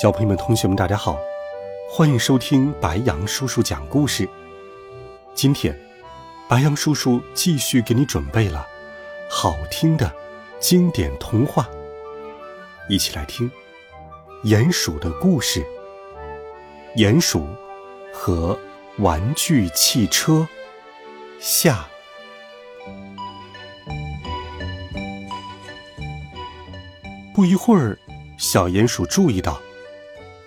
小朋友们、同学们，大家好，欢迎收听白羊叔叔讲故事。今天，白羊叔叔继续给你准备了好听的经典童话，一起来听《鼹鼠的故事》。鼹鼠和玩具汽车下。不一会儿，小鼹鼠注意到。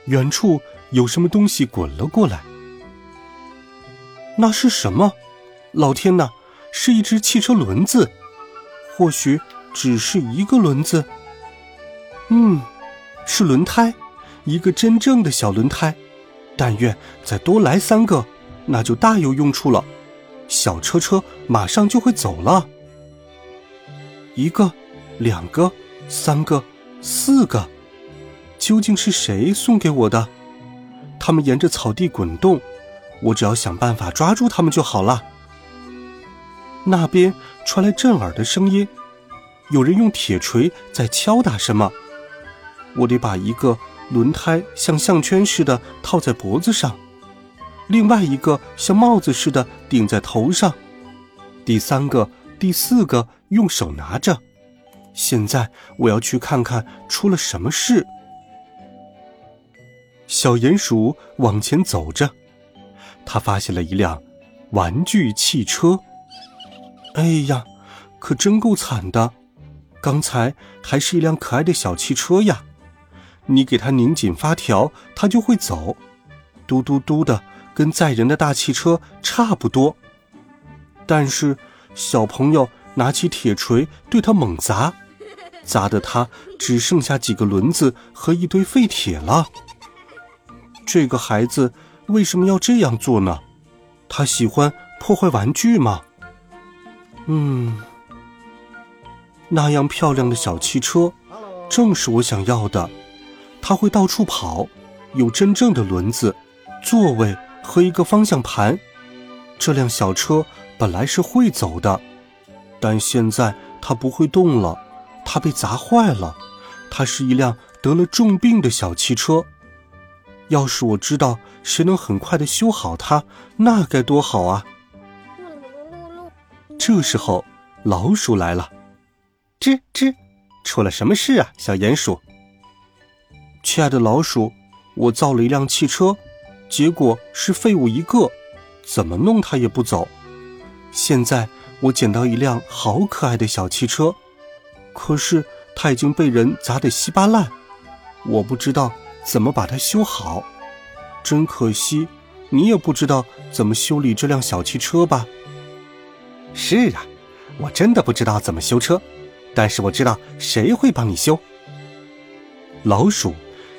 远处有什么东西滚了过来？那是什么？老天呐，是一只汽车轮子，或许只是一个轮子。嗯，是轮胎，一个真正的小轮胎。但愿再多来三个，那就大有用处了。小车车马上就会走了。一个，两个，三个，四个。究竟是谁送给我的？他们沿着草地滚动，我只要想办法抓住他们就好了。那边传来震耳的声音，有人用铁锤在敲打什么。我得把一个轮胎像项圈似的套在脖子上，另外一个像帽子似的顶在头上，第三个、第四个用手拿着。现在我要去看看出了什么事。小鼹鼠往前走着，他发现了一辆玩具汽车。哎呀，可真够惨的！刚才还是一辆可爱的小汽车呀，你给它拧紧发条，它就会走，嘟嘟嘟的，跟载人的大汽车差不多。但是小朋友拿起铁锤对它猛砸，砸得它只剩下几个轮子和一堆废铁了。这个孩子为什么要这样做呢？他喜欢破坏玩具吗？嗯，那样漂亮的小汽车，正是我想要的。它会到处跑，有真正的轮子、座位和一个方向盘。这辆小车本来是会走的，但现在它不会动了，它被砸坏了。它是一辆得了重病的小汽车。要是我知道谁能很快的修好它，那该多好啊！这时候，老鼠来了，吱吱，出了什么事啊，小鼹鼠？亲爱的老鼠，我造了一辆汽车，结果是废物一个，怎么弄它也不走。现在我捡到一辆好可爱的小汽车，可是它已经被人砸得稀巴烂，我不知道。怎么把它修好？真可惜，你也不知道怎么修理这辆小汽车吧？是啊，我真的不知道怎么修车，但是我知道谁会帮你修。老鼠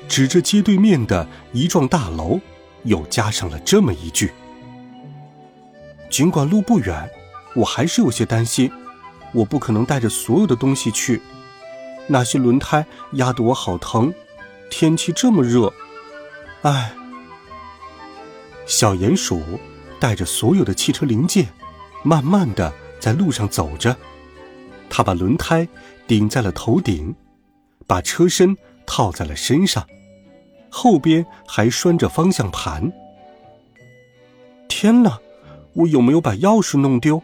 指着街对面的一幢大楼，又加上了这么一句：“尽管路不远，我还是有些担心，我不可能带着所有的东西去，那些轮胎压得我好疼。”天气这么热，唉。小鼹鼠带着所有的汽车零件，慢慢的在路上走着。他把轮胎顶在了头顶，把车身套在了身上，后边还拴着方向盘。天哪，我有没有把钥匙弄丢？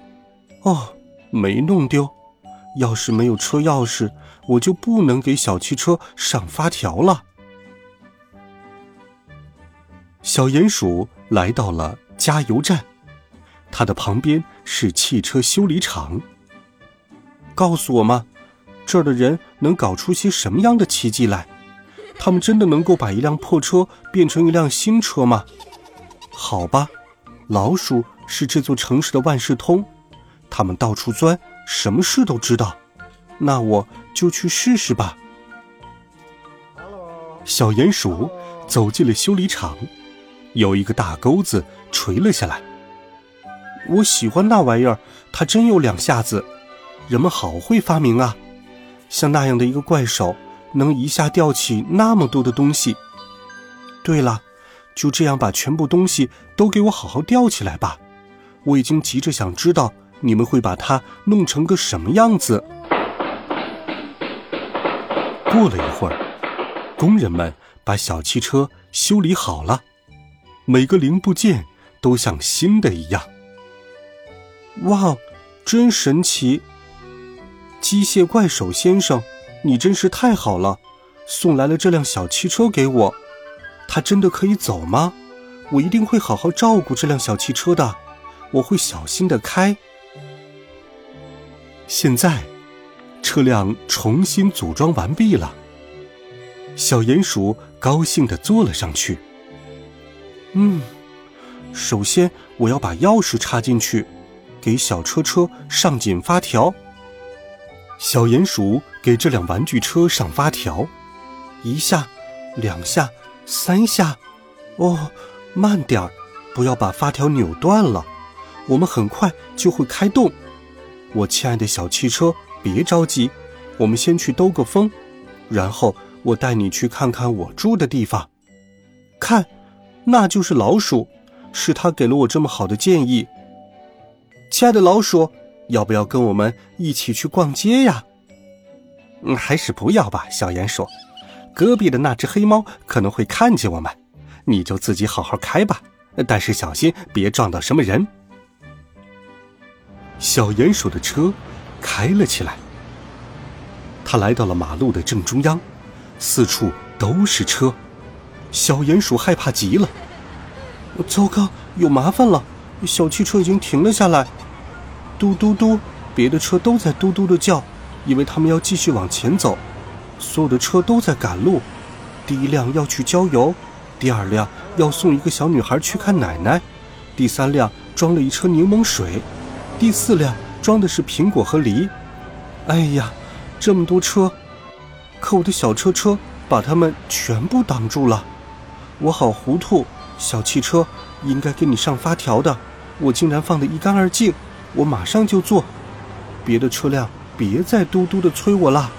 哦，没弄丢。要是没有车钥匙，我就不能给小汽车上发条了。小鼹鼠来到了加油站，它的旁边是汽车修理厂。告诉我吗？这儿的人能搞出些什么样的奇迹来？他们真的能够把一辆破车变成一辆新车吗？好吧，老鼠是这座城市的万事通，他们到处钻，什么事都知道。那我就去试试吧。小鼹鼠走进了修理厂，有一个大钩子垂了下来。我喜欢那玩意儿，它真有两下子。人们好会发明啊！像那样的一个怪手，能一下吊起那么多的东西。对了，就这样把全部东西都给我好好吊起来吧。我已经急着想知道你们会把它弄成个什么样子。过了一会儿，工人们把小汽车修理好了，每个零部件都像新的一样。哇，真神奇！机械怪手先生，你真是太好了，送来了这辆小汽车给我。它真的可以走吗？我一定会好好照顾这辆小汽车的，我会小心的开。现在，车辆重新组装完毕了。小鼹鼠高兴的坐了上去。嗯，首先我要把钥匙插进去，给小车车上紧发条。小鼹鼠给这辆玩具车上发条，一下，两下，三下，哦，慢点儿，不要把发条扭断了。我们很快就会开动。我亲爱的小汽车，别着急，我们先去兜个风，然后我带你去看看我住的地方。看，那就是老鼠，是他给了我这么好的建议。亲爱的老鼠。要不要跟我们一起去逛街呀？嗯，还是不要吧，小鼹鼠。隔壁的那只黑猫可能会看见我们，你就自己好好开吧，但是小心别撞到什么人。小鼹鼠的车开了起来，他来到了马路的正中央，四处都是车，小鼹鼠害怕极了。糟糕，有麻烦了，小汽车已经停了下来。嘟嘟嘟，别的车都在嘟嘟的叫，因为他们要继续往前走。所有的车都在赶路，第一辆要去郊游，第二辆要送一个小女孩去看奶奶，第三辆装了一车柠檬水，第四辆装的是苹果和梨。哎呀，这么多车，可我的小车车把他们全部挡住了，我好糊涂。小汽车应该给你上发条的，我竟然放得一干二净。我马上就做，别的车辆别再嘟嘟的催我了。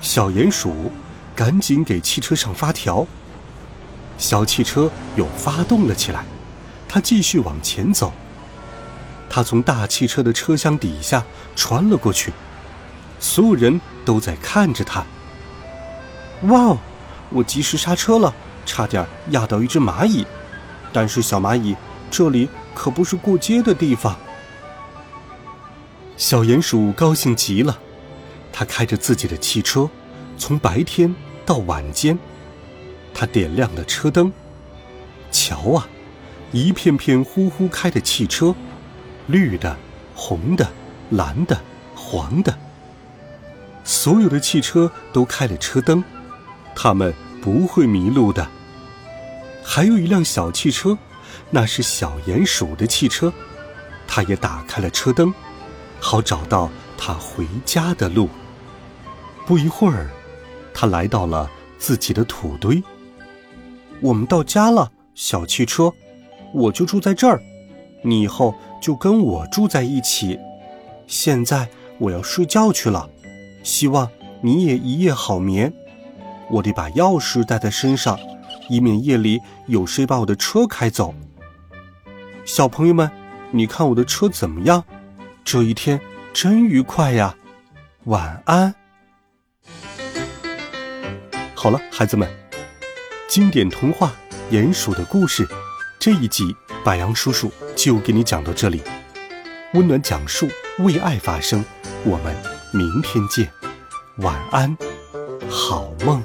小鼹鼠赶紧给汽车上发条，小汽车又发动了起来，它继续往前走。它从大汽车的车厢底下穿了过去，所有人都在看着它。哇哦！我及时刹车了，差点压到一只蚂蚁，但是小蚂蚁，这里。可不是过街的地方。小鼹鼠高兴极了，它开着自己的汽车，从白天到晚间，它点亮了车灯。瞧啊，一片片呼呼开的汽车，绿的、红的、蓝的、黄的，所有的汽车都开了车灯，他们不会迷路的。还有一辆小汽车。那是小鼹鼠的汽车，它也打开了车灯，好找到它回家的路。不一会儿，它来到了自己的土堆。我们到家了，小汽车，我就住在这儿，你以后就跟我住在一起。现在我要睡觉去了，希望你也一夜好眠。我得把钥匙带在身上，以免夜里有谁把我的车开走。小朋友们，你看我的车怎么样？这一天真愉快呀！晚安。好了，孩子们，经典童话《鼹鼠的故事》这一集，白杨叔叔就给你讲到这里。温暖讲述，为爱发声。我们明天见，晚安，好梦。